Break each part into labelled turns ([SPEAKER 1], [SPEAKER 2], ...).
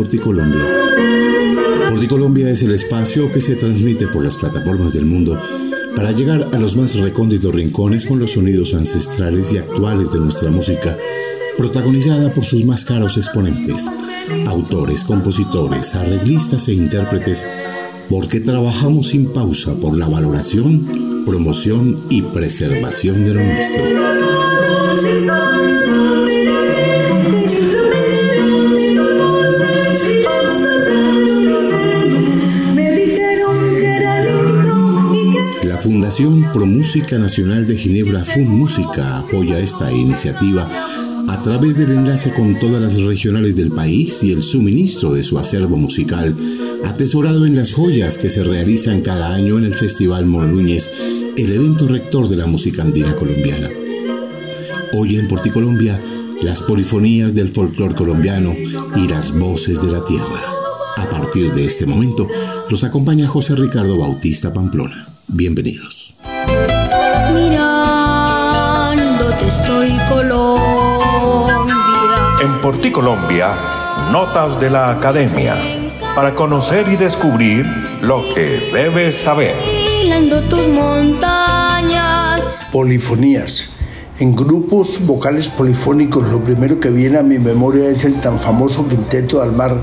[SPEAKER 1] Porticolombia. Porticolombia es el espacio que se transmite por las plataformas del mundo para llegar a los más recónditos rincones con los sonidos ancestrales y actuales de nuestra música, protagonizada por sus más caros exponentes, autores, compositores, arreglistas e intérpretes, porque trabajamos sin pausa por la valoración, promoción y preservación de lo nuestro. Fundación Pro Música Nacional de Ginebra Fun Música apoya esta iniciativa a través del enlace con todas las regionales del país y el suministro de su acervo musical, atesorado en las joyas que se realizan cada año en el Festival Morluñez, el evento rector de la música andina colombiana. Hoy en Porticolombia, las polifonías del folclor colombiano y las voces de la tierra. A partir de este momento, los acompaña José Ricardo Bautista Pamplona. Bienvenidos.
[SPEAKER 2] Mirándote estoy Colombia.
[SPEAKER 3] En Porticolombia, notas de la academia para conocer y descubrir lo que debes saber.
[SPEAKER 2] tus montañas.
[SPEAKER 4] Polifonías. En grupos vocales polifónicos, lo primero que viene a mi memoria es el tan famoso quinteto de Almar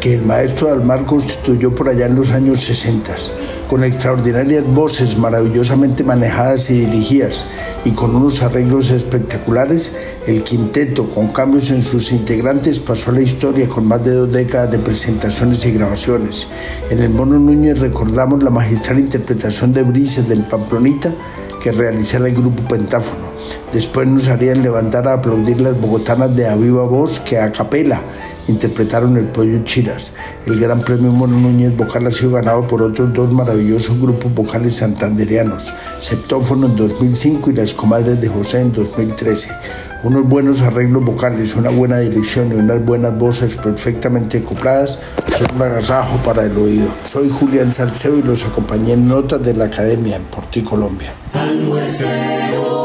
[SPEAKER 4] que el maestro de Almar constituyó por allá en los años 60 con extraordinarias voces maravillosamente manejadas y dirigidas y con unos arreglos espectaculares, el quinteto, con cambios en sus integrantes, pasó a la historia con más de dos décadas de presentaciones y grabaciones. En el Mono Núñez recordamos la magistral interpretación de Brises del Pamplonita que realizara el grupo Pentáfono. Después nos harían levantar a aplaudir las bogotanas de Aviva Voz que a capela interpretaron el Pollo Chiras. El Gran Premio Mono Núñez Vocal ha sido ganado por otros dos maravillosos grupos vocales santanderianos, Septófono en 2005 y Las Comadres de José en 2013. Unos buenos arreglos vocales, una buena dirección y unas buenas voces perfectamente acopladas son un agasajo para el oído. Soy Julián Salceo y los acompañé en Notas de la Academia en Porti, Colombia.
[SPEAKER 2] Solamente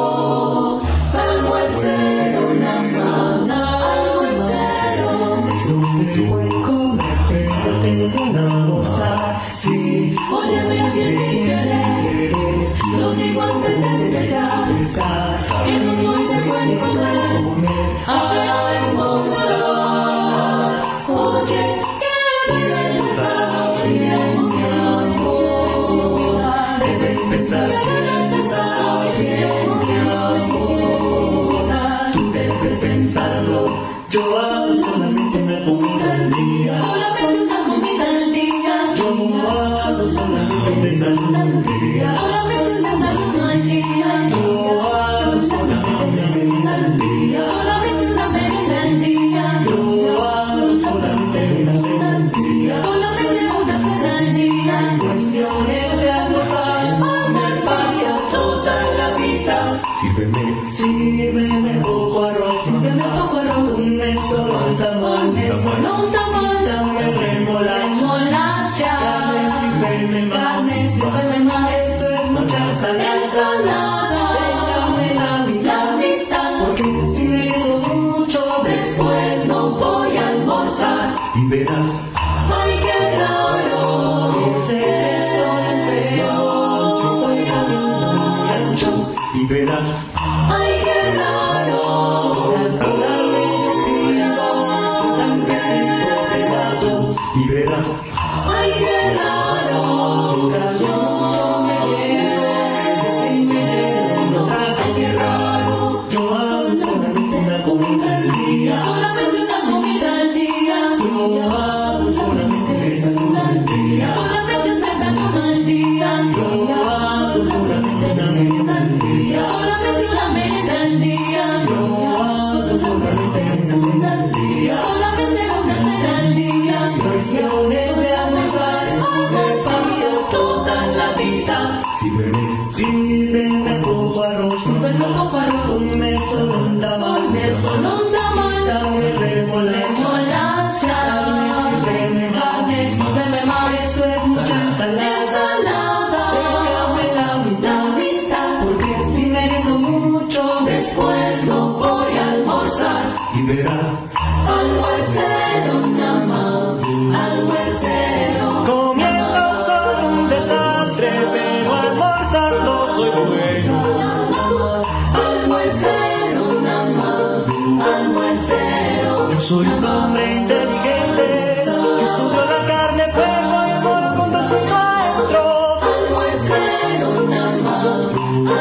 [SPEAKER 5] soy un hombre inteligente que estudio la carne, amor junto a su maestro.
[SPEAKER 6] Almuercero, nada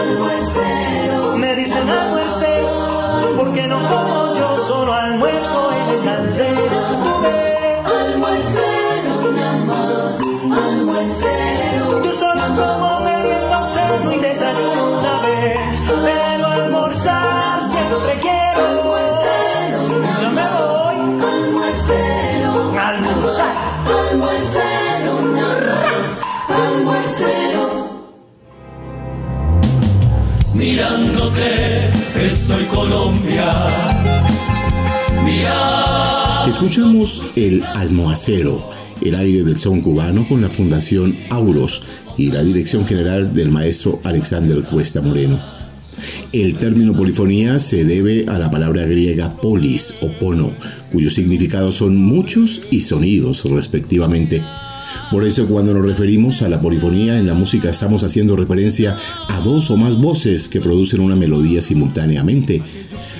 [SPEAKER 6] almuercero.
[SPEAKER 5] Me dicen almuercero porque no como yo, solo almuerzo en el cancero.
[SPEAKER 6] Almuercero, nada almuercero.
[SPEAKER 5] Yo solo como medio seno y desayuno una vez, pero almorzar siempre quiero.
[SPEAKER 7] Mirándote, estoy Colombia. Mira.
[SPEAKER 1] Escuchamos El Almohacero, el aire del son cubano con la Fundación Auros y la dirección general del maestro Alexander Cuesta Moreno. El término polifonía se debe a la palabra griega polis o pono, cuyos significados son muchos y sonidos respectivamente. Por eso cuando nos referimos a la polifonía en la música estamos haciendo referencia a dos o más voces que producen una melodía simultáneamente.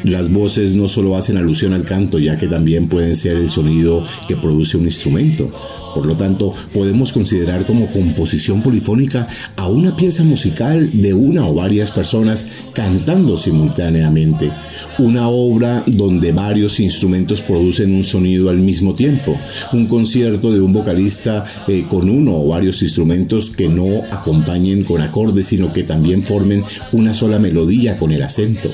[SPEAKER 1] Las voces no solo hacen alusión al canto, ya que también pueden ser el sonido que produce un instrumento. Por lo tanto, podemos considerar como composición polifónica a una pieza musical de una o varias personas cantando simultáneamente. Una obra donde varios instrumentos producen un sonido al mismo tiempo. Un concierto de un vocalista eh, con uno o varios instrumentos que no acompañen con acordes, sino que también formen una sola melodía con el acento.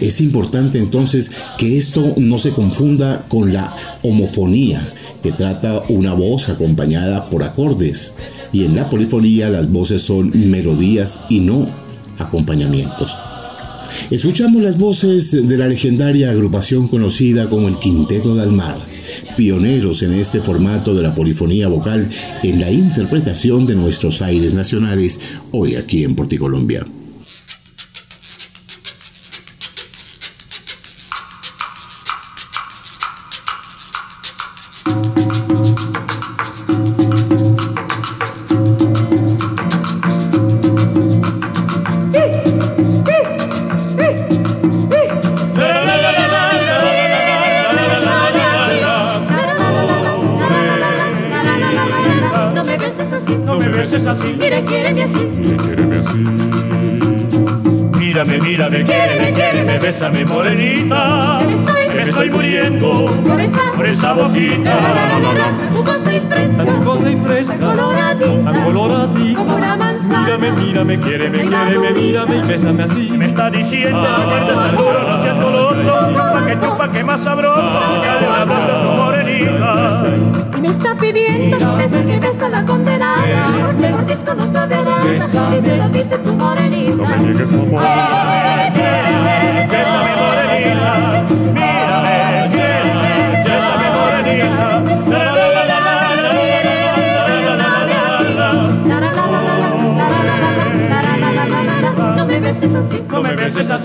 [SPEAKER 1] Es importante entonces que esto no se confunda con la homofonía, que trata una voz acompañada por acordes, y en la polifonía las voces son melodías y no acompañamientos. Escuchamos las voces de la legendaria agrupación conocida como el Quinteto del Mar, pioneros en este formato de la polifonía vocal en la interpretación de nuestros aires nacionales hoy aquí en Porticolombia.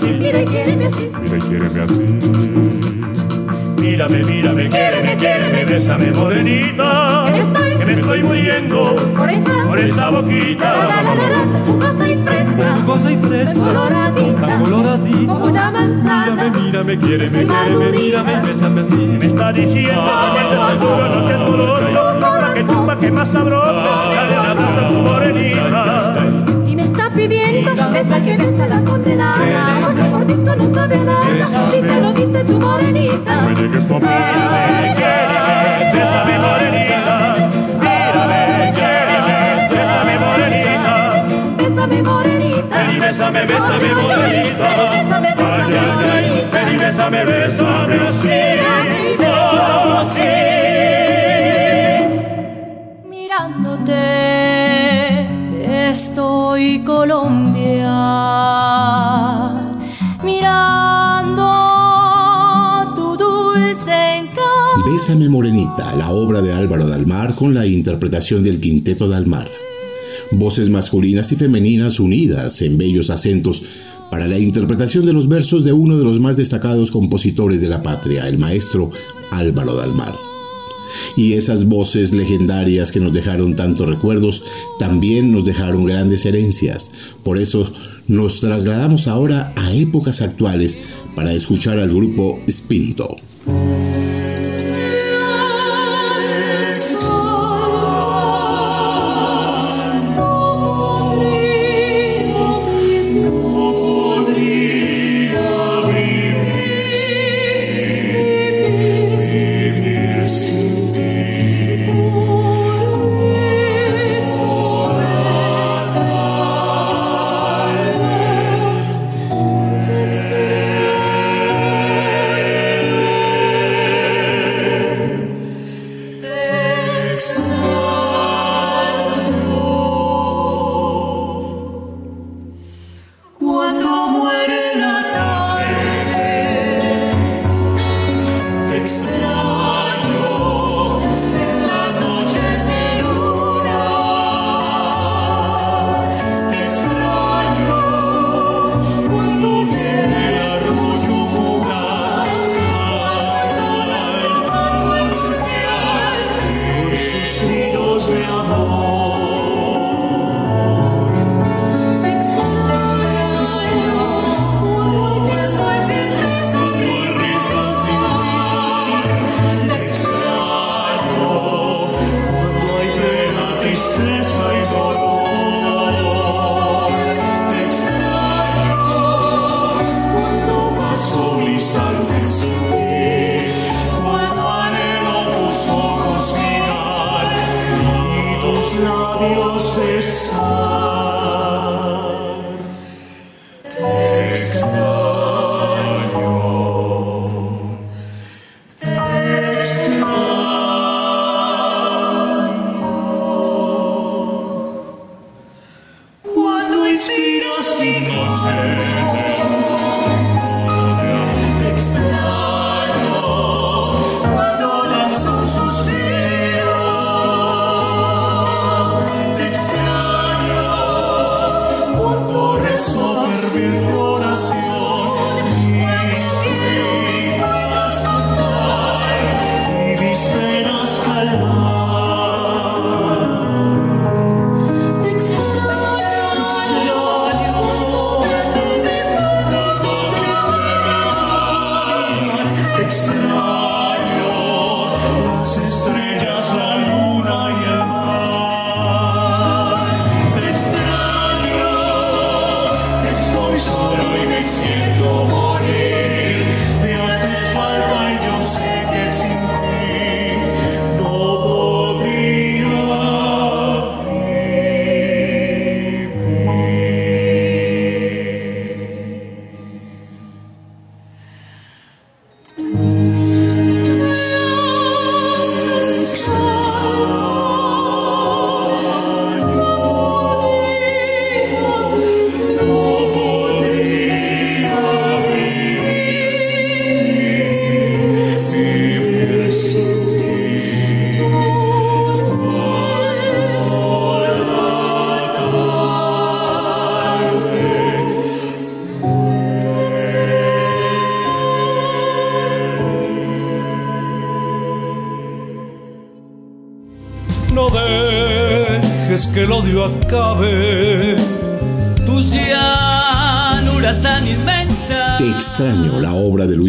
[SPEAKER 6] Así, mira y
[SPEAKER 8] quiéreme así.
[SPEAKER 6] mira y quiéreme así.
[SPEAKER 8] Mírame, mírame, quiéreme, quiéreme, bésame, morenita.
[SPEAKER 6] Que me estoy-
[SPEAKER 8] Que me estoy muriendo
[SPEAKER 6] Por esa,
[SPEAKER 8] por esa boquita.
[SPEAKER 6] la, la, la, la, jugosa y fresca,
[SPEAKER 8] Cosa y fresca,
[SPEAKER 6] coloradita,
[SPEAKER 8] tan coloradita.
[SPEAKER 6] como una manzana.
[SPEAKER 8] Mírame, mírame, quiéreme, quiéreme, mírame, bésame así. Me está diciendo que te seguro no goloso. Pa' que tú, pa' que más sabroso. Dale un abrazo a tu morenita
[SPEAKER 6] pidiendo Esa que la condenada Porque por disco no sabe nada Si te lo viste tu morenita
[SPEAKER 8] Me dejes tu amor bésame, bésame bonita. Ay, ay, ay, ven y bésame, bésame así, así.
[SPEAKER 2] Estoy Colombia mirando tu dulce encanto
[SPEAKER 1] Bésame Morenita, la obra de Álvaro Dalmar con la interpretación del Quinteto Dalmar. Voces masculinas y femeninas unidas en bellos acentos para la interpretación de los versos de uno de los más destacados compositores de la patria, el maestro Álvaro Dalmar. Y esas voces legendarias que nos dejaron tantos recuerdos, también nos dejaron grandes herencias. Por eso nos trasladamos ahora a épocas actuales para escuchar al grupo Spinto.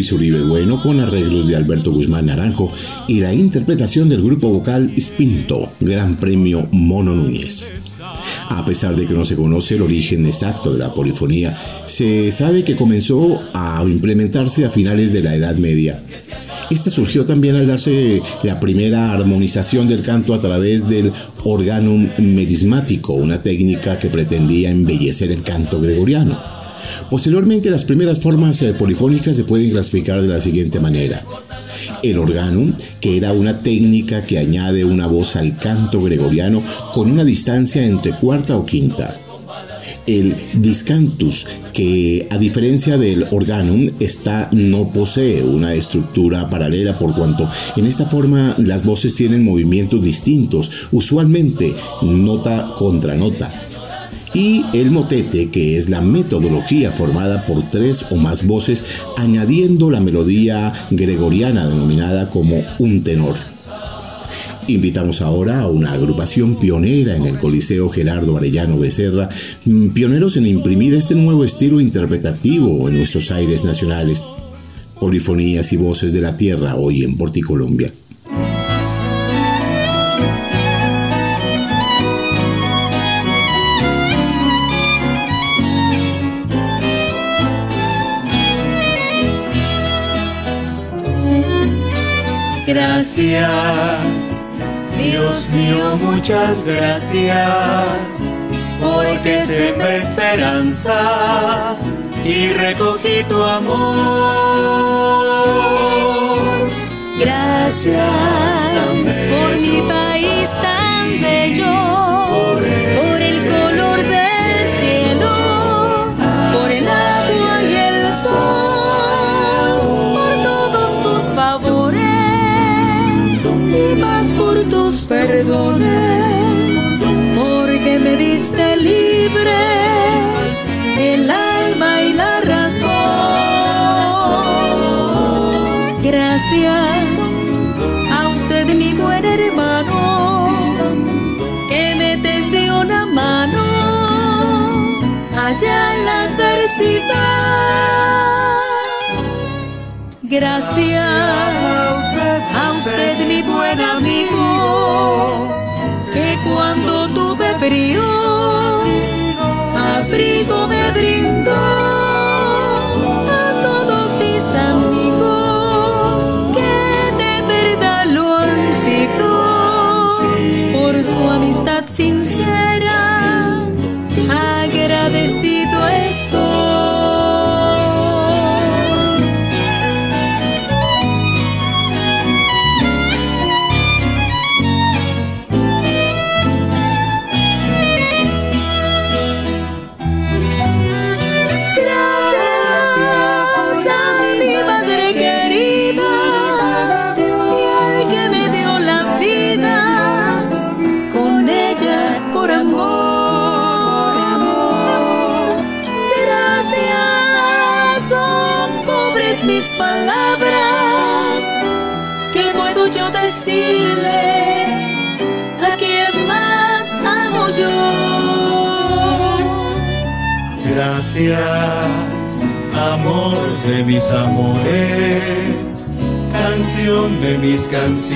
[SPEAKER 1] Luis Uribe Bueno con arreglos de Alberto Guzmán Naranjo y la interpretación del grupo vocal Spinto, Gran Premio Mono Núñez. A pesar de que no se conoce el origen exacto de la polifonía, se sabe que comenzó a implementarse a finales de la Edad Media esta surgió también al darse la primera armonización del canto a través del organum medismático, una técnica que pretendía embellecer el canto gregoriano. Posteriormente, las primeras formas eh, polifónicas se pueden clasificar de la siguiente manera. El organum, que era una técnica que añade una voz al canto gregoriano con una distancia entre cuarta o quinta el discantus, que a diferencia del organum, esta no posee una estructura paralela por cuanto en esta forma las voces tienen movimientos distintos, usualmente nota contra nota. Y el motete, que es la metodología formada por tres o más voces, añadiendo la melodía gregoriana denominada como un tenor. Invitamos ahora a una agrupación pionera en el Coliseo Gerardo Arellano Becerra, mm, pioneros en imprimir este nuevo estilo interpretativo en nuestros aires nacionales. Polifonías y voces de la tierra hoy en Porticolombia.
[SPEAKER 9] Dios mío, muchas gracias, porque sembré esperanzas y recogí tu amor.
[SPEAKER 2] Gracias por mi país
[SPEAKER 10] tan bello. Gracias a usted, mi buen hermano, que me tendió una mano allá en la adversidad. Gracias a usted, mi buen amigo, que cuando tuve frío, abrigo me brindó.
[SPEAKER 2] 精彩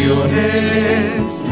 [SPEAKER 2] canciones,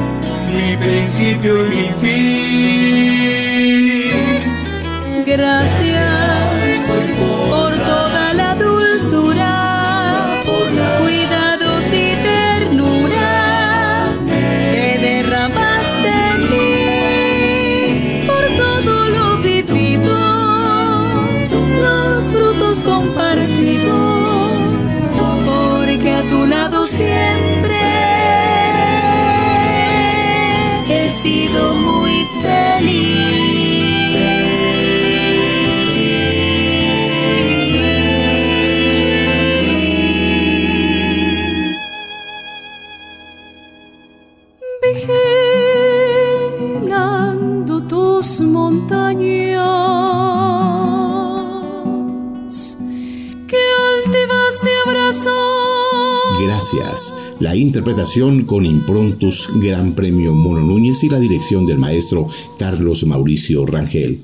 [SPEAKER 1] con improntos Gran Premio Mono Núñez y la dirección del maestro Carlos Mauricio Rangel.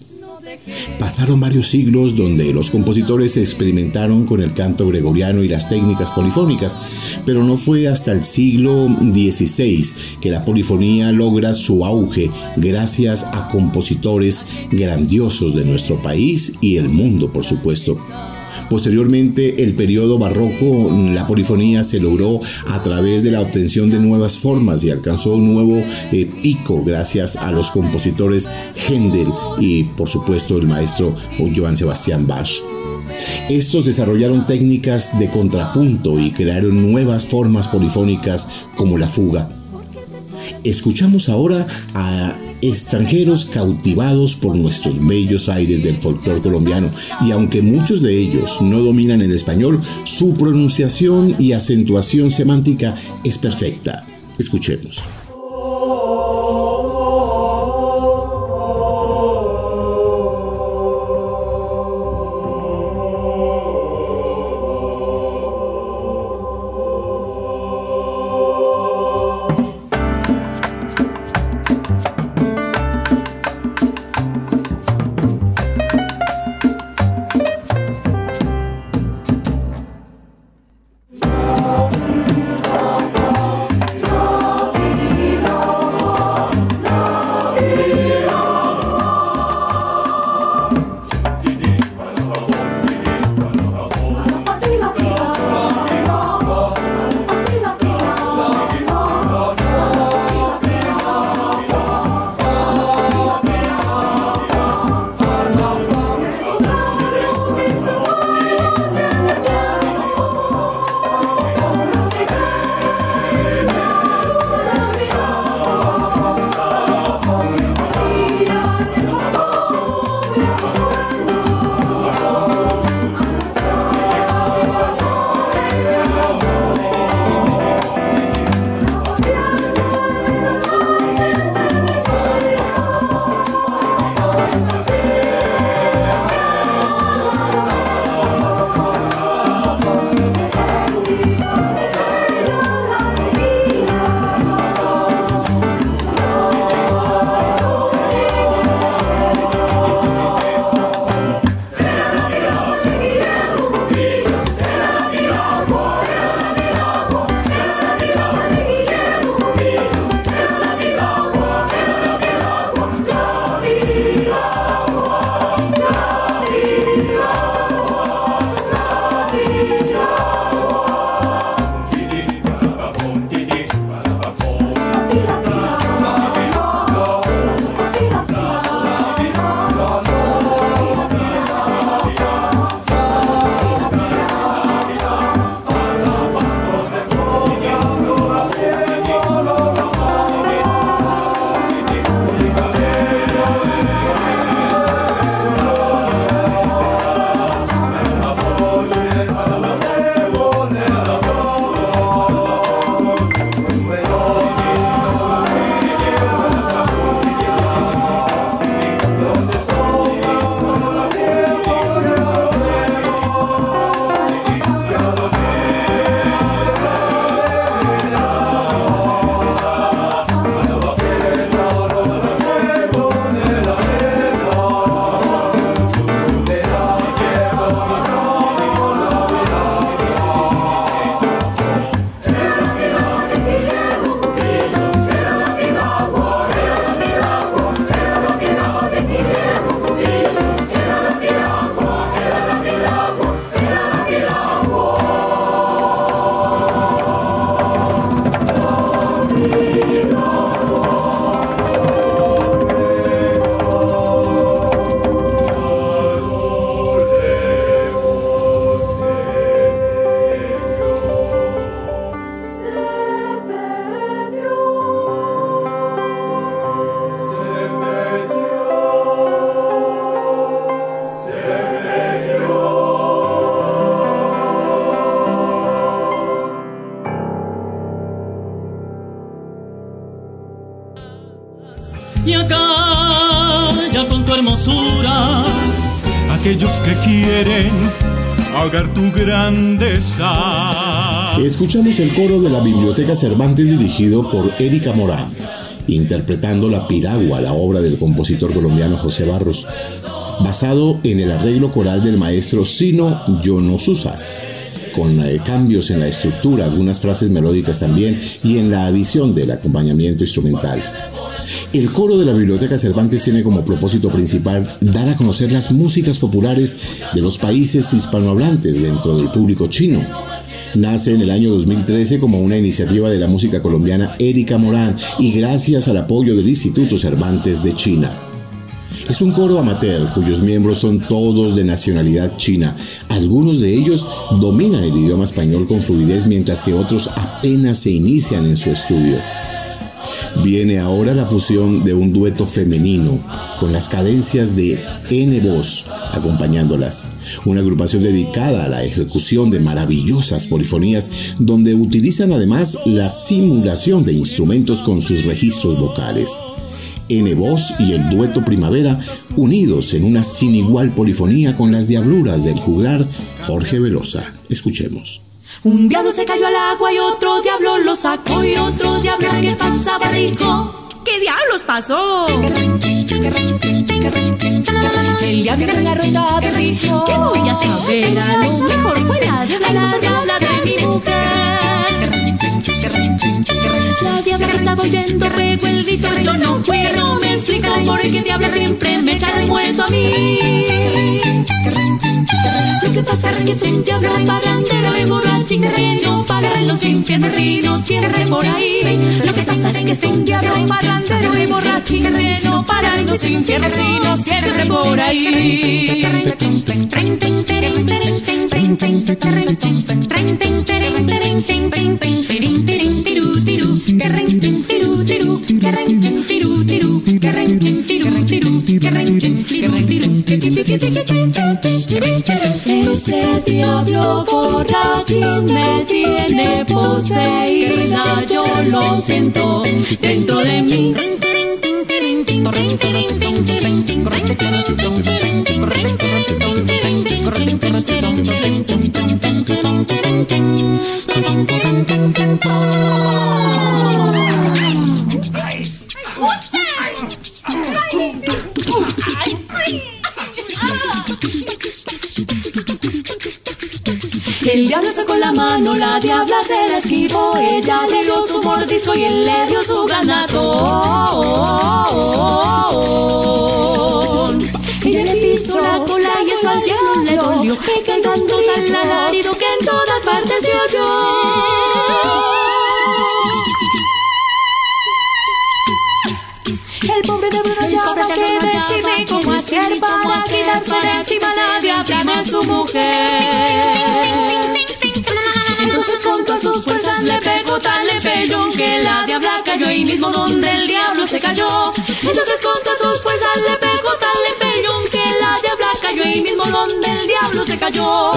[SPEAKER 1] Pasaron varios siglos donde los compositores experimentaron con el canto gregoriano y las técnicas polifónicas, pero no fue hasta el siglo XVI que la polifonía logra su auge gracias a compositores grandiosos de nuestro país y el mundo, por supuesto. Posteriormente, el periodo barroco, la polifonía se logró a través de la obtención de nuevas formas y alcanzó un nuevo eh, pico gracias a los compositores Händel y, por supuesto, el maestro Johann Sebastian Bach. Estos desarrollaron técnicas de contrapunto y crearon nuevas formas polifónicas como la fuga. Escuchamos ahora a extranjeros cautivados por nuestros bellos aires del folclore colombiano y aunque muchos de ellos no dominan el español, su pronunciación y acentuación semántica es perfecta. Escuchemos. Escuchamos el coro de la Biblioteca Cervantes dirigido por Erika Morán, interpretando La Piragua, la obra del compositor colombiano José Barros, basado en el arreglo coral del maestro Sino Yonosusas con eh, cambios en la estructura, algunas frases melódicas también y en la adición del acompañamiento instrumental. El coro de la Biblioteca Cervantes tiene como propósito principal dar a conocer las músicas populares de los países hispanohablantes dentro del público chino. Nace en el año 2013 como una iniciativa de la música colombiana Erika Morán y gracias al apoyo del Instituto Cervantes de China. Es un coro amateur cuyos miembros son todos de nacionalidad china. Algunos de ellos dominan el idioma español con fluidez mientras que otros apenas se inician en su estudio. Viene ahora la fusión de un dueto femenino con las cadencias de N voz acompañándolas. Una agrupación dedicada a la ejecución de maravillosas polifonías donde utilizan además la simulación de instrumentos con sus registros vocales. N Voz y el dueto Primavera, unidos en una sin igual polifonía con las diabluras del juglar Jorge Velosa. Escuchemos.
[SPEAKER 2] Un diablo se cayó al agua y otro diablo lo sacó y otro diablo que pasaba dijo. ¿Qué diablos pasó? El diablo que la rueda dijo. ¿Qué voy a saber? A lo mejor fue la diabla, la diabla de mi mujer. La diabla estaba oyendo pegó el grito Yo no puedo me explicar por qué diabla siempre me echa muerto a mí Lo que pasa es que es un diablo parrandero y borracho y no para los infiernos y no siempre por ahí. Lo que pasa es que es un diablo parrandero y borracho y no para los infiernos y no siempre por ahí ese diablo borracho me tiene poseída, yo lo siento dentro de mí. El diablo sacó la mano, la diabla se la esquivó, ella le dio su mordisco y él le dio su ganador. Ella le pisó la cola y eso al diablo le dolió, cantando tan alarido que en todas partes se oyó. El pobre diablo no llama que decide cómo hacer para quitarse de encima la diabla de su mujer. Entonces con todas sus fuerzas le pegó tal le pegó que la diabla cayó ahí mismo donde el diablo se cayó. Entonces con todas sus fuerzas le pegó tal le pegó que ahí mismo donde el diablo se cayó.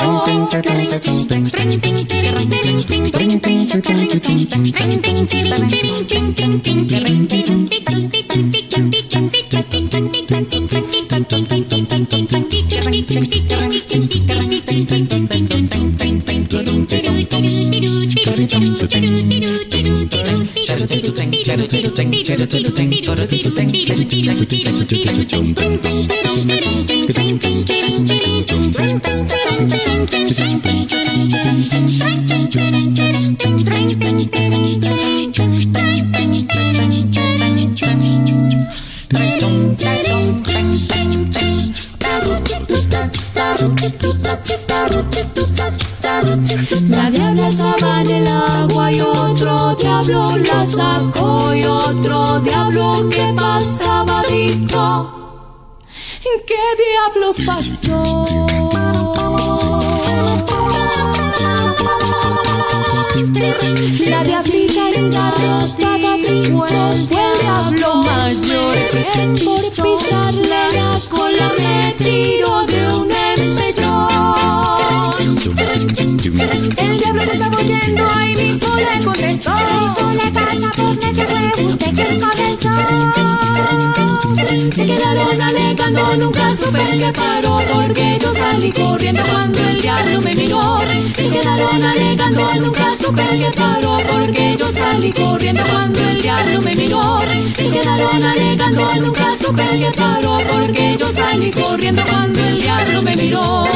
[SPEAKER 2] La diabla estaba en el agua y otro diablo la sacó y otro diablo que pasaba dijo ¿Qué diablos pasó? Por pisarle la cola me tiró de un empellón. El diablo que estaba oyendo ahí mismo le contestó. Eso le pasa por necio fue usted quien comenzó. Se quedaron alegando, nunca supe que paró, porque yo salí corriendo cuando el diablo me miró. Se quedaron alegando, nunca supe que paró, porque yo salí corriendo cuando el diablo me miró. Se quedaron alegando, nunca supe que paró, porque yo salí corriendo cuando el diablo me miró.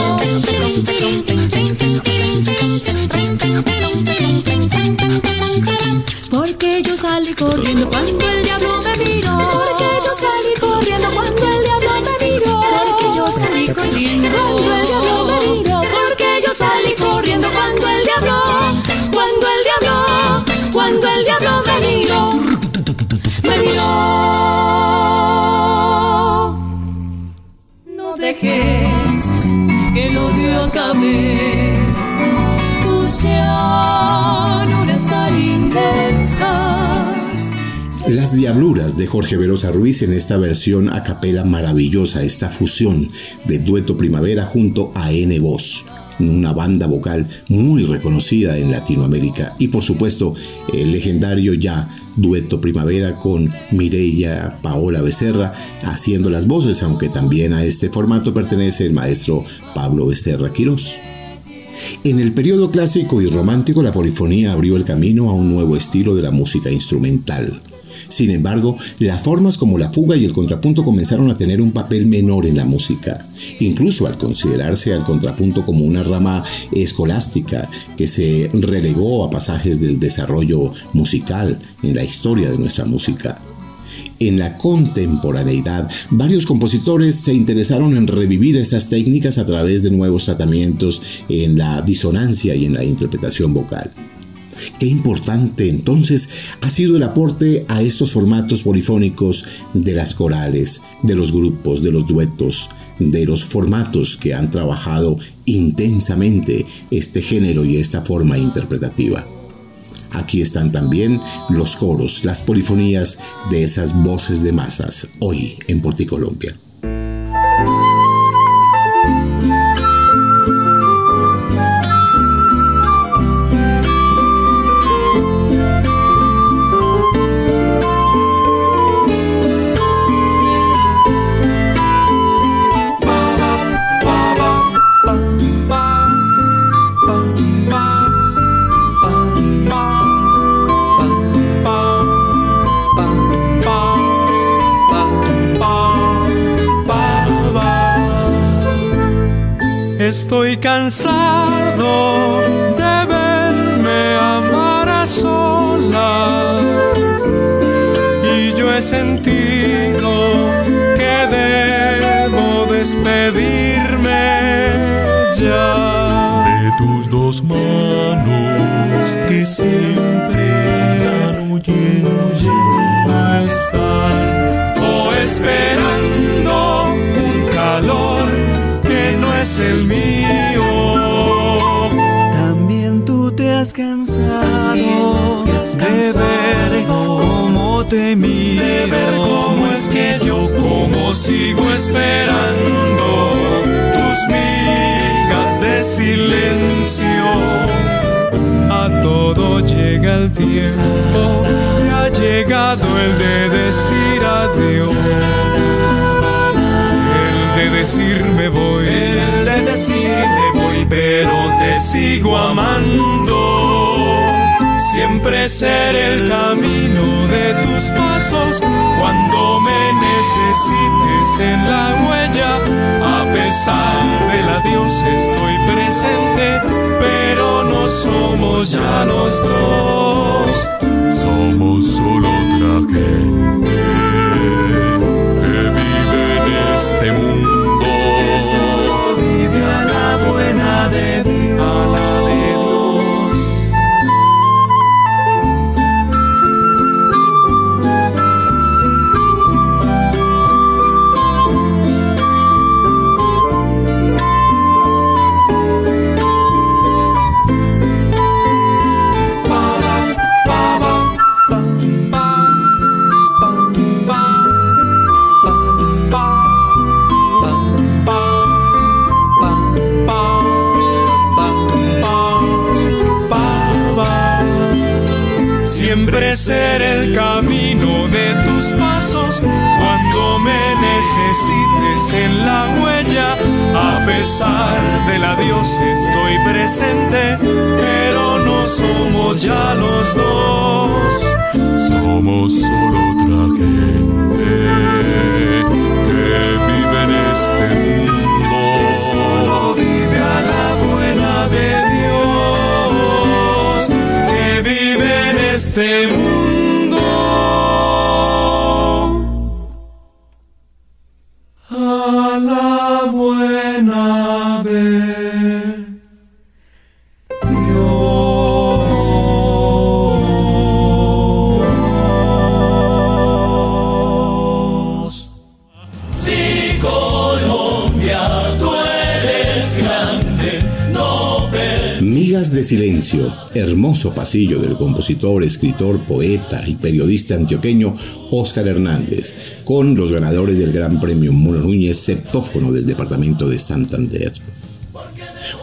[SPEAKER 1] Diabluras de Jorge Verosa Ruiz en esta versión a capela maravillosa, esta fusión de dueto primavera junto a N Voz, una banda vocal muy reconocida en Latinoamérica y por supuesto el legendario ya dueto primavera con Mireia Paola Becerra haciendo las voces, aunque también a este formato pertenece el maestro Pablo Becerra Quirós. En el periodo clásico y romántico la polifonía abrió el camino a un nuevo estilo de la música instrumental. Sin embargo, las formas como la fuga y el contrapunto comenzaron a tener un papel menor en la música, incluso al considerarse al contrapunto como una rama escolástica que se relegó a pasajes del desarrollo musical en la historia de nuestra música. En la contemporaneidad, varios compositores se interesaron en revivir estas técnicas a través de nuevos tratamientos en la disonancia y en la interpretación vocal. Qué importante entonces ha sido el aporte a estos formatos polifónicos de las corales, de los grupos, de los duetos, de los formatos que han trabajado intensamente este género y esta forma interpretativa. Aquí están también los coros, las polifonías de esas voces de masas, hoy en Porticolombia.
[SPEAKER 10] Estoy cansado de verme amar a solas. Y yo he sentido que debo despedirme ya.
[SPEAKER 7] De tus dos manos que siempre dan huyendo.
[SPEAKER 10] Estar o esperando es el mío.
[SPEAKER 9] También tú te has cansado de ver cómo te miro,
[SPEAKER 10] de ver cómo es que yo como sigo esperando tus migas de silencio. A todo llega el tiempo, ha llegado el de decir adiós. El de decir me voy,
[SPEAKER 9] decir me voy,
[SPEAKER 10] pero te sigo amando. Siempre seré el camino de tus pasos cuando me necesites en la huella. A pesar del adiós estoy presente, pero no somos ya los dos.
[SPEAKER 7] Somos solo otra gente
[SPEAKER 10] del adiós estoy presente, pero no somos ya los dos.
[SPEAKER 7] Somos solo otra gente que vive en este mundo.
[SPEAKER 10] Solo vive a la buena de Dios. Que vive en este mundo.
[SPEAKER 1] Hermoso pasillo del compositor, escritor, poeta y periodista antioqueño Óscar Hernández, con los ganadores del Gran Premio Mono Núñez, septófono del departamento de Santander.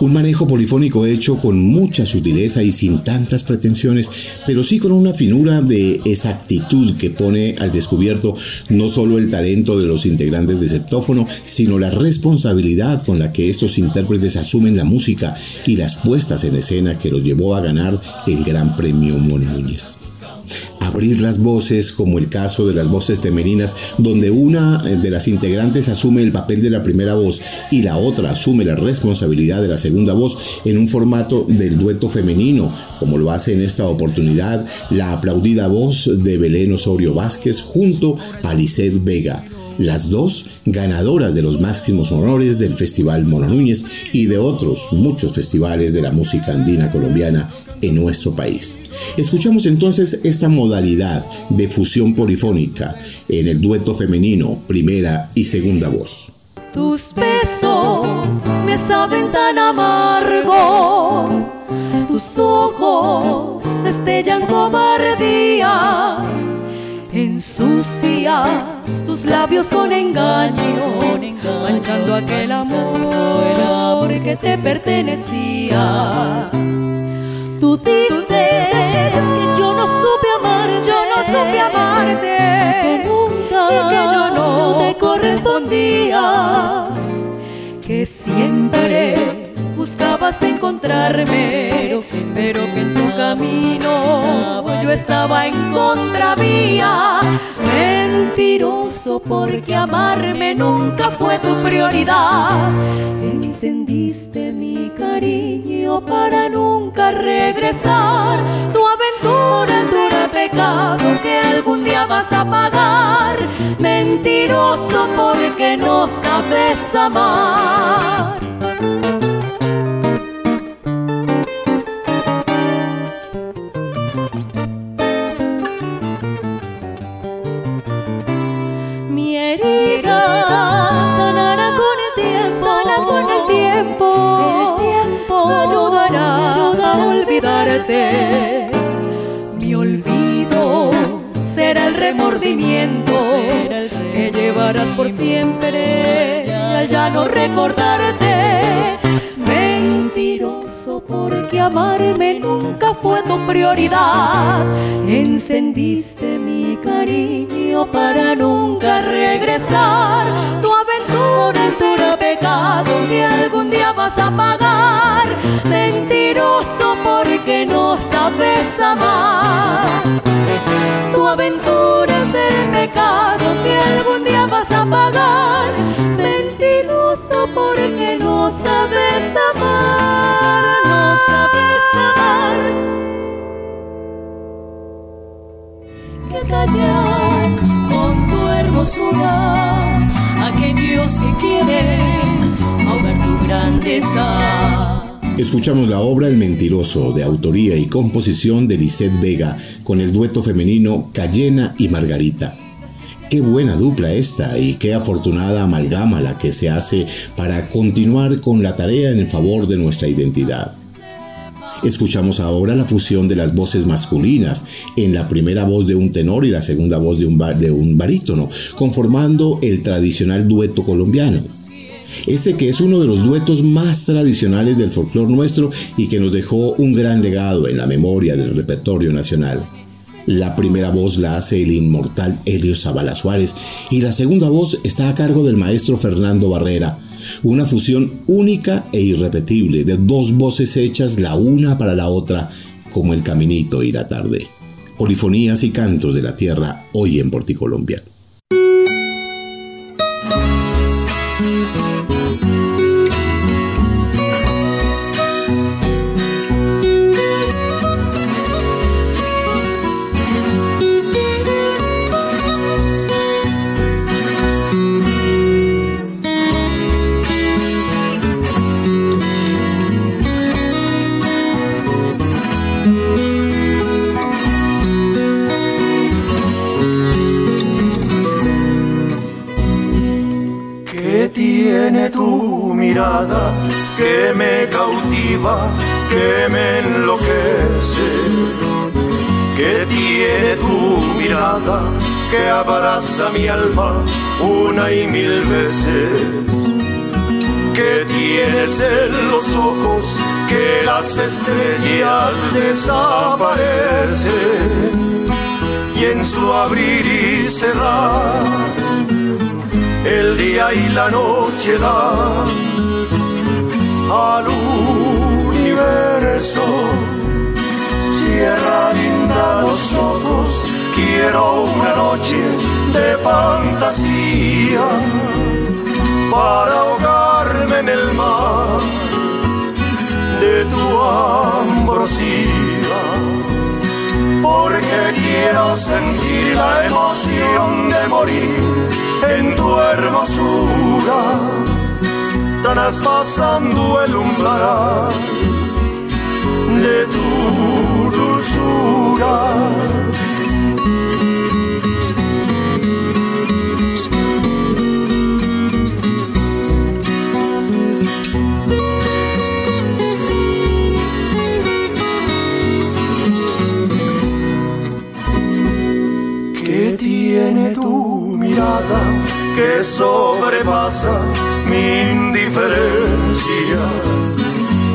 [SPEAKER 1] Un manejo polifónico hecho con mucha sutileza y sin tantas pretensiones, pero sí con una finura de exactitud que pone al descubierto no solo el talento de los integrantes de septófono, sino la responsabilidad con la que estos intérpretes asumen la música y las puestas en escena que los llevó a ganar el Gran Premio Mono Núñez abrir las voces, como el caso de las voces femeninas, donde una de las integrantes asume el papel de la primera voz y la otra asume la responsabilidad de la segunda voz en un formato del dueto femenino, como lo hace en esta oportunidad la aplaudida voz de Belén Osorio Vázquez junto a Lisette Vega las dos ganadoras de los máximos honores del Festival Mono Núñez y de otros muchos festivales de la música andina colombiana en nuestro país. Escuchamos entonces esta modalidad de fusión polifónica en el dueto femenino, primera y segunda voz.
[SPEAKER 2] Tus besos me saben tan amargo, tus ojos destellan cobardía, ensucias tus labios con engaños, manchando aquel amor que te pertenecía. Tú dices que yo no supe amar, yo no supe amarte, que nunca, y que yo no te correspondía, que siempre buscabas encontrarme, pero que en tu camino yo estaba en contravía. Mentiroso porque amarme nunca fue tu prioridad. Encendiste mi cariño para nunca regresar. Tu aventura es un pecado que algún día vas a pagar. Mentiroso porque no sabes amar.
[SPEAKER 1] De autoría y composición de Lisette Vega, con el dueto femenino Cayena y Margarita. Qué buena dupla esta y qué afortunada amalgama la que se hace para continuar con la tarea en favor de nuestra identidad. Escuchamos ahora la fusión de las voces masculinas en la primera voz de un tenor y la segunda voz de un barítono, conformando el tradicional dueto colombiano. Este que es uno de los duetos más tradicionales del folclore nuestro y que nos dejó un gran legado en la memoria del repertorio nacional. La primera voz la hace el inmortal Helio Zavala Suárez y la segunda voz está a cargo del maestro Fernando Barrera. Una fusión única e irrepetible de dos voces hechas la una para la otra como el caminito y la tarde. Polifonías y cantos de la tierra hoy en Porticolombia.
[SPEAKER 11] Mi alma una y mil veces, que tienes en los ojos que las estrellas desaparecen y en su abrir y cerrar el día y la noche dan al universo. Cierra linda los ojos, quiero una noche de fantasía para ahogarme en el mar de tu ambrosía. Porque quiero sentir la emoción de morir en tu hermosura traspasando el umbral de tu dulzura. Sobrepasa mi indiferencia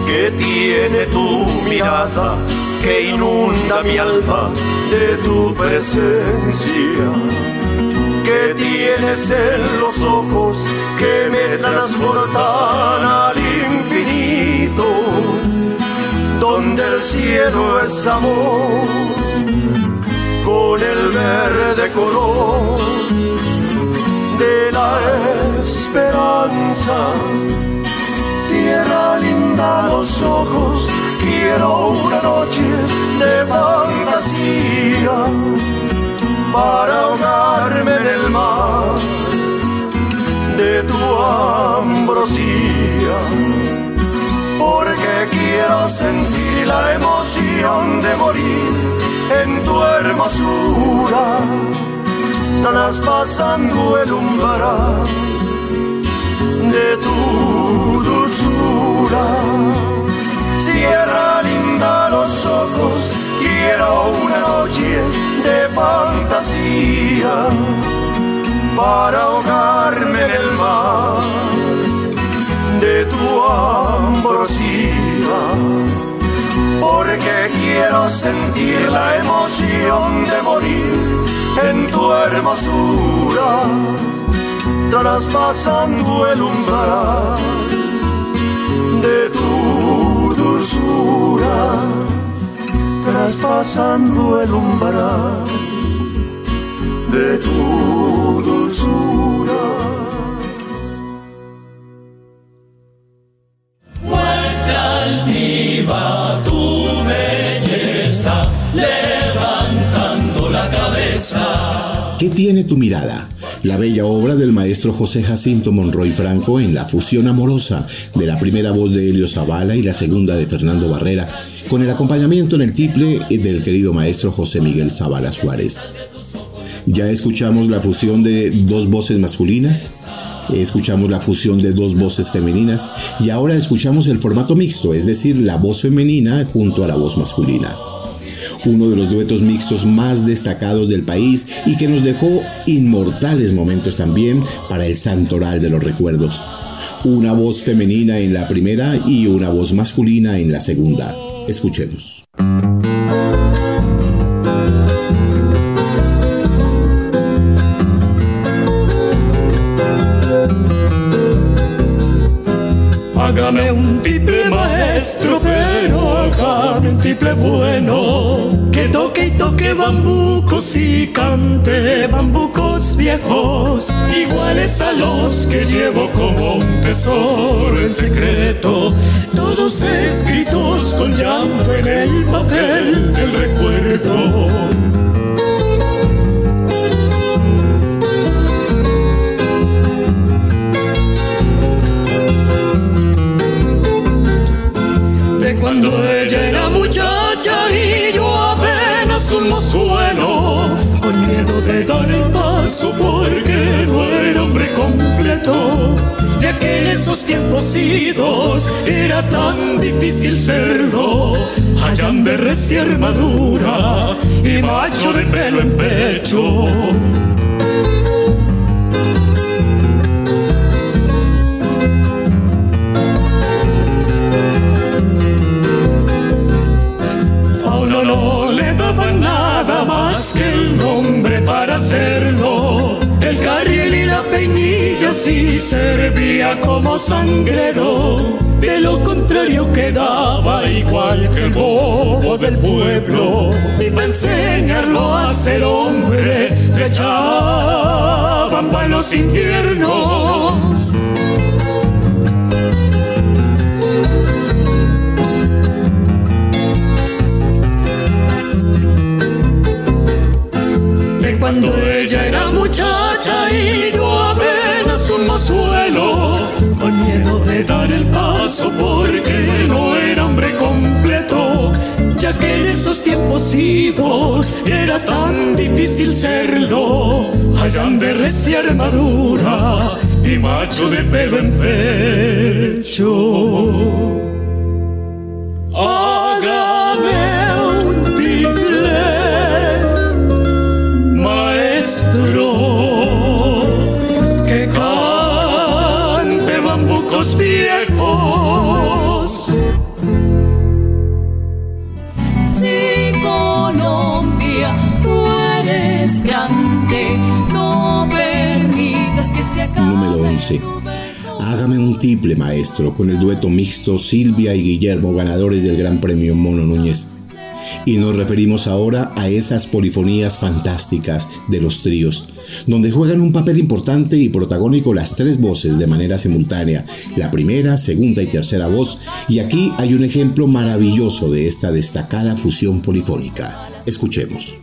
[SPEAKER 11] que tiene tu mirada que inunda mi alma de tu presencia que tienes en los ojos que me transportan al infinito donde el cielo es amor con el verde color de la esperanza. Cierra linda los ojos, quiero una noche de fantasía para ahogarme en el mar de tu ambrosía. Porque quiero sentir la emoción de morir en tu hermosura traspasando el umbral de tu dulzura. Cierra linda los ojos, quiero una noche de fantasía para ahogarme en el mar de tu ambrosía. Porque quiero sentir la emoción de morir en tu hermosura, traspasando el umbral de tu dulzura, traspasando el umbral de tu
[SPEAKER 1] ¿Qué tiene tu mirada? La bella obra del maestro José Jacinto Monroy Franco en la fusión amorosa de la primera voz de Helio Zavala y la segunda de Fernando Barrera, con el acompañamiento en el tiple del querido maestro José Miguel Zavala Suárez. Ya escuchamos la fusión de dos voces masculinas, escuchamos la fusión de dos voces femeninas y ahora escuchamos el formato mixto, es decir, la voz femenina junto a la voz masculina uno de los duetos mixtos más destacados del país y que nos dejó inmortales momentos también para el santoral de los recuerdos. Una voz femenina en la primera y una voz masculina en la segunda. Escuchemos.
[SPEAKER 12] Hágame un tiple maestro un tiple bueno. Que toque y toque bambucos y cante bambucos viejos, iguales a los que llevo como un tesoro en secreto. Todos escritos con llanto en el papel del recuerdo. Paso porque no era hombre completo, ya que en esos tiempos idos era tan difícil serlo, hayan de recién armadura y macho de pelo en pecho. Servía como sangrero. De lo contrario quedaba igual que el bobo del pueblo. Y para enseñarlo a ser hombre, le echaban para los infiernos. cuando ella era muchacha y porque no era hombre completo, ya que en esos tiempos idos era tan difícil serlo, hayan de recién armadura y macho de pelo en pecho.
[SPEAKER 10] Hágame un triple maestro con el dueto mixto Silvia y Guillermo, ganadores del Gran Premio Mono Núñez. Y nos referimos ahora a esas polifonías fantásticas de los tríos, donde juegan un papel importante y protagónico las tres voces de manera simultánea, la primera, segunda y tercera voz, y aquí hay un ejemplo maravilloso de esta destacada fusión polifónica. Escuchemos.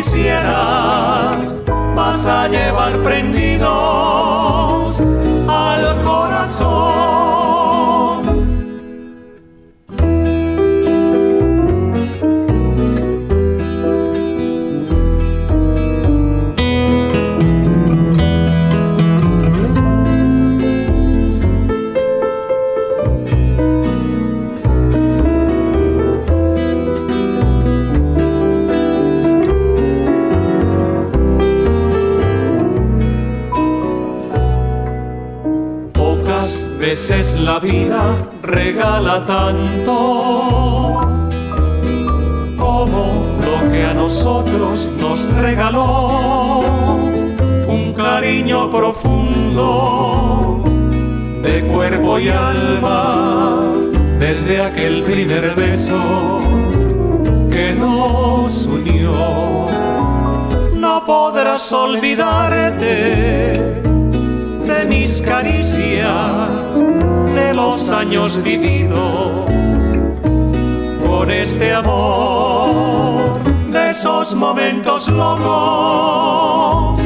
[SPEAKER 13] Quisieras vas a llevar prendidos al corazón
[SPEAKER 10] veces la vida regala tanto como lo que a nosotros nos regaló un cariño profundo de cuerpo y alma desde aquel primer beso que nos unió. No podrás olvidarte mis caricias, de los años vividos con este amor, de esos momentos locos,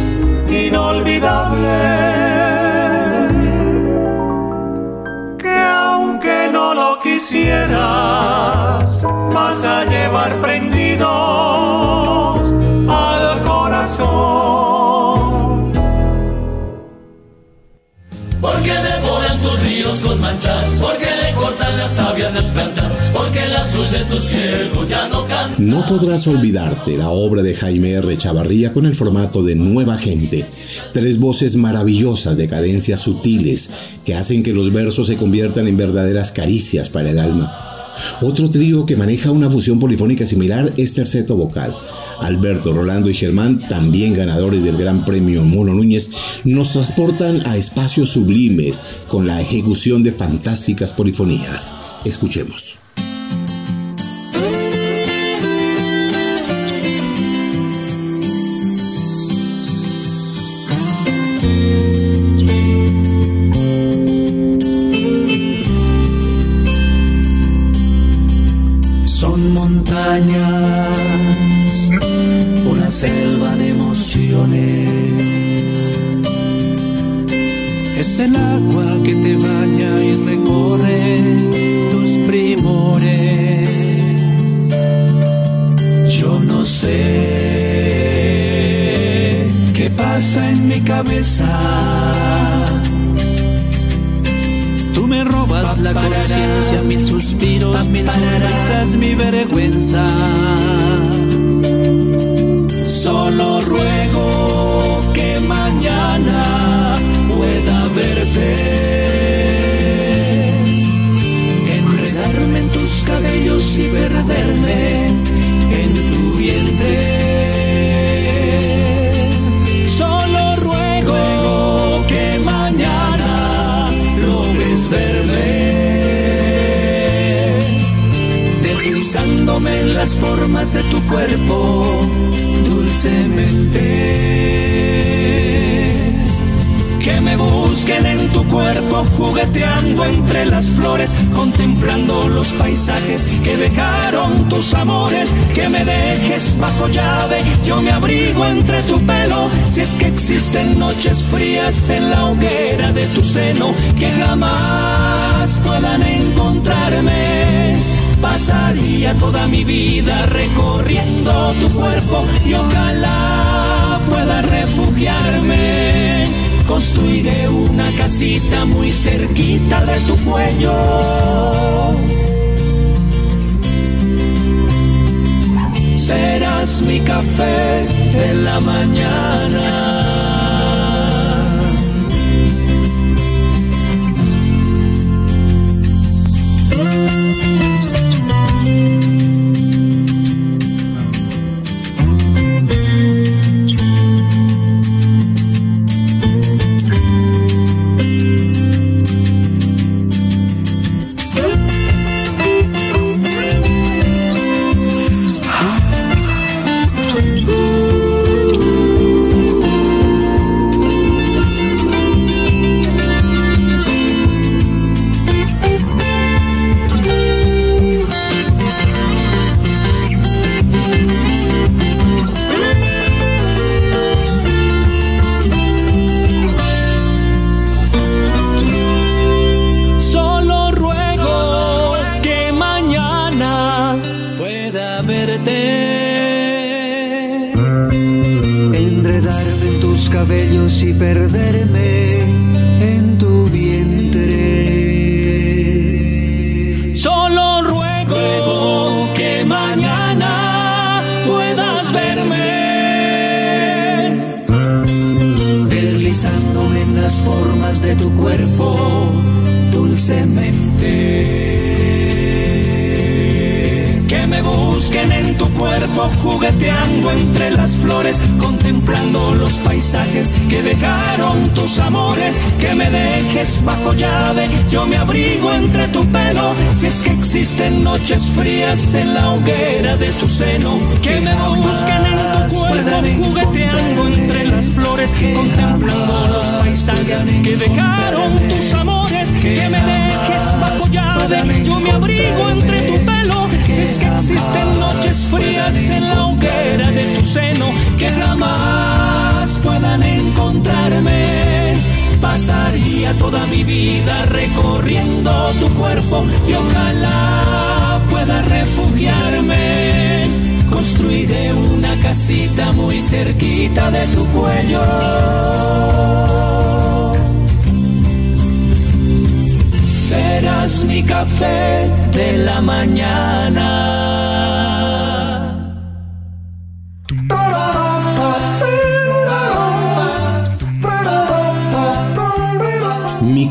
[SPEAKER 10] inolvidables, que aunque no lo quisieras, vas a llevar prendidos al corazón.
[SPEAKER 14] No
[SPEAKER 5] podrás olvidarte la obra de Jaime R. Chavarría con el formato de Nueva Gente. Tres voces maravillosas de cadencias sutiles que hacen que los versos se conviertan en verdaderas caricias para el alma. Otro trío que maneja una fusión polifónica similar es Terceto Vocal. Alberto, Rolando y Germán, también ganadores del Gran Premio Mono Núñez, nos transportan a espacios sublimes con la ejecución de fantásticas polifonías. Escuchemos.
[SPEAKER 14] Toda mi vida recorriendo tu cuerpo y ojalá pueda refugiarme. Construiré una casita muy cerquita de tu cuello. Serás mi café de la mañana. Solo
[SPEAKER 5] yo me abrigo entre tu pelo. Si es que existen noches frías en la hoguera de tu seno. Que me busquen en tu cuerpo, jugueteando entre las flores, contemplando los paisajes que dejaron tus amores. Que me dejes bajo llave, yo me abrigo entre tu pelo. Si es que existen noches frías en la hoguera de tu seno que jamás puedan encontrarme. Pasaría toda mi vida recorriendo tu cuerpo y ojalá pueda refugiarme. Construiré una casita muy cerquita de tu cuello. Serás mi café de la mañana.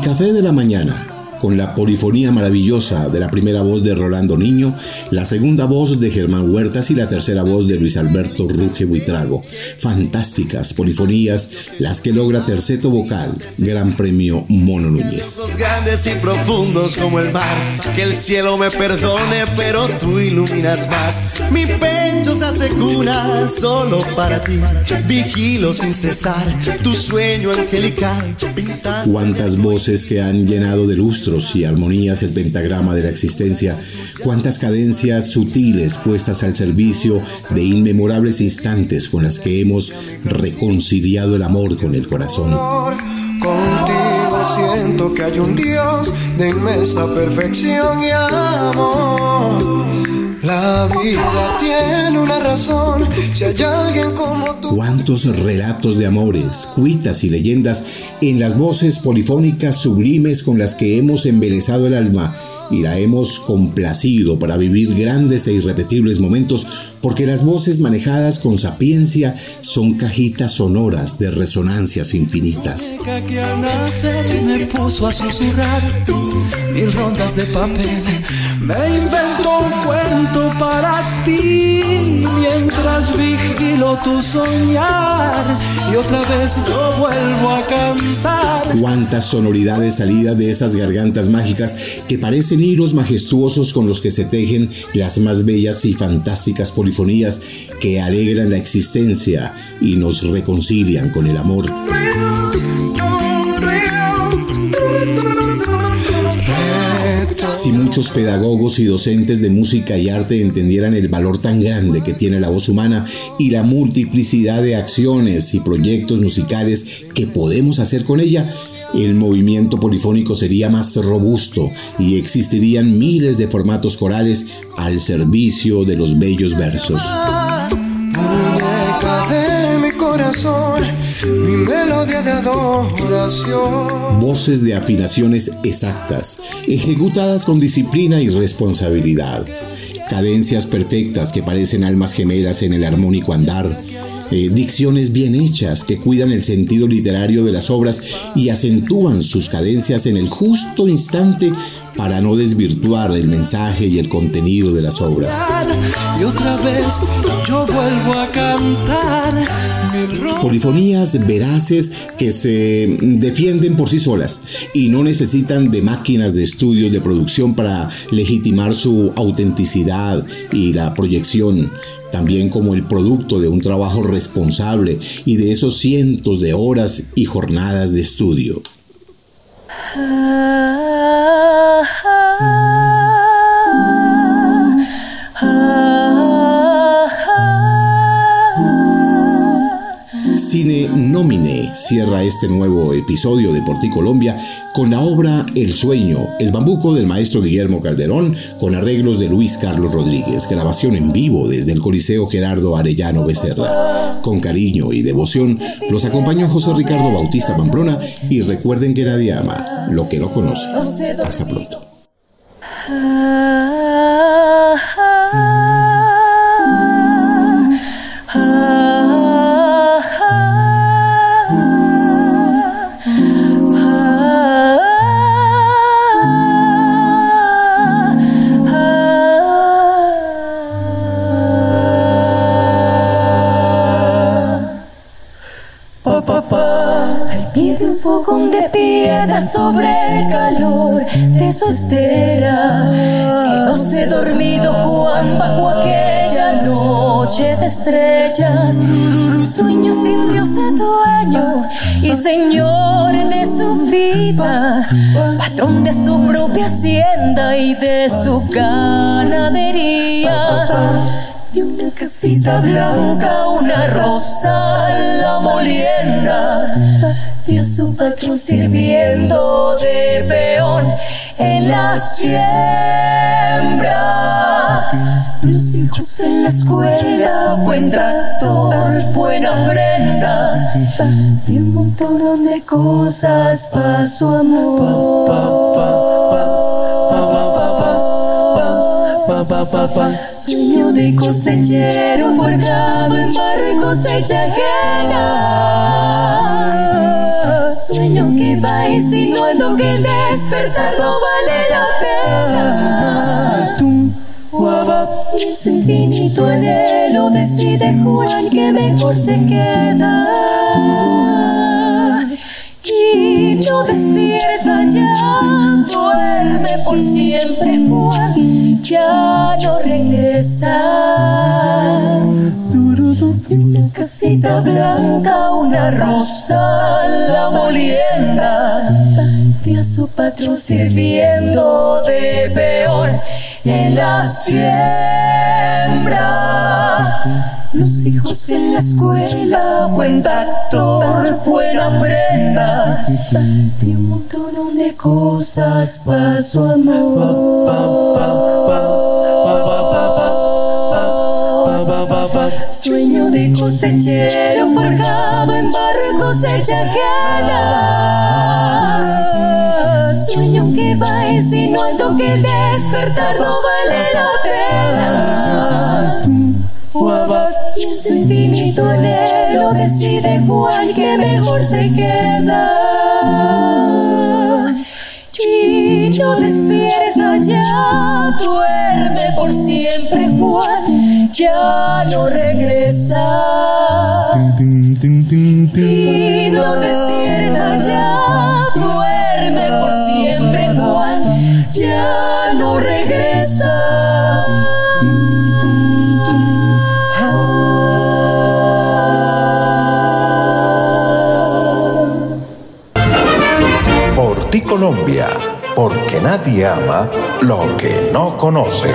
[SPEAKER 1] Café de la mañana, con la polifonía maravillosa de la primera voz de Rolando Niño, la segunda voz de Germán Huertas y la tercera voz de Luis Alberto Ruge Buitrago. Fantásticas polifonías, las que logra Terceto Vocal, Gran Premio Mono Núñez.
[SPEAKER 15] Grandes y profundos como el mar, que el cielo me perdone, pero tú iluminas más. Mi pecho se hace cuna solo para ti, vigilo sin cesar tu sueño angelical.
[SPEAKER 1] Cuántas voces que han llenado de lustros y armonías el pentagrama de la existencia, cuántas cadencias sutiles puestas al servicio de inmemorables instantes con las que hemos reconciliado el amor con el corazón.
[SPEAKER 16] Contigo siento que hay un Dios de inmensa perfección y amor. La vida tiene una razón, si hay alguien como tú.
[SPEAKER 1] Cuántos relatos de amores, cuitas y leyendas en las voces polifónicas sublimes con las que hemos embelezado el alma y la hemos complacido para vivir grandes e irrepetibles momentos, porque las voces manejadas con sapiencia son cajitas sonoras de resonancias infinitas.
[SPEAKER 9] que al nacer me puso a susurrar mil rondas de papel. Me inventó un cuento para ti mientras vigilo tu soñar y otra vez yo vuelvo a cantar.
[SPEAKER 1] Cuántas sonoridades salidas de esas gargantas mágicas que parecen hilos majestuosos con los que se tejen las más bellas y fantásticas polifonías que alegran la existencia y nos reconcilian con el amor. Si muchos pedagogos y docentes de música y arte entendieran el valor tan grande que tiene la voz humana y la multiplicidad de acciones y proyectos musicales que podemos hacer con ella, el movimiento polifónico sería más robusto y existirían miles de formatos corales al servicio de los bellos versos.
[SPEAKER 16] Mi corazón, mi melodía de adoración.
[SPEAKER 1] Voces de afinaciones exactas, ejecutadas con disciplina y responsabilidad. Cadencias perfectas que parecen almas gemelas en el armónico andar. Eh, dicciones bien hechas que cuidan el sentido literario de las obras y acentúan sus cadencias en el justo instante para no desvirtuar el mensaje y el contenido de las obras.
[SPEAKER 9] Y otra vez yo vuelvo a cantar
[SPEAKER 1] Polifonías veraces que se defienden por sí solas y no necesitan de máquinas de estudios de producción para legitimar su autenticidad y la proyección, también como el producto de un trabajo responsable y de esos cientos de horas y jornadas de estudio. Cine Nómine cierra este nuevo episodio de Por ti Colombia con la obra El Sueño, el bambuco del maestro Guillermo Calderón, con arreglos de Luis Carlos Rodríguez, grabación en vivo desde el Coliseo Gerardo Arellano Becerra. Con cariño y devoción los acompañó José Ricardo Bautista Pamplona y recuerden que nadie ama lo que no conoce. Hasta pronto.
[SPEAKER 2] Sobre el calor de su estera. Quedóse dormido Juan bajo aquella noche de estrellas. Sueños sin Dios de dueño y señor de su vida, patrón de su propia hacienda y de su ganadería y una casita blanca, una rosa, la molienda. Patrón sirviendo de peón en la siembra. Los hijos en la escuela, buen tractor, buena prenda. Y un montón de cosas para su amor. Sueño de cosechero forjado en barro y cosecha ajena. Sueño que va insinuando que el despertar no vale la pena. Y en su infinito anhelo decide Juan que mejor se queda. Y no despierta ya, duerme por siempre Juan, ya no regresa. Una casita blanca, una rosa, la molienda, y a su patrón sirviendo de peón en la siembra. Los hijos en la escuela, buen actor, buena prenda. Y un montón de cosas para su amor. Sueño de cosechero forjado en barro y cosecha ajena. Sueño que va insinuando que el despertar no vale la pena. Y en su infinito anhelo decide Juan que mejor se queda. Y no despierta ya, duerme por siempre Juan, ya no regresa. Y no despierta ya,
[SPEAKER 3] Colombia, porque nadie ama lo que no conoce.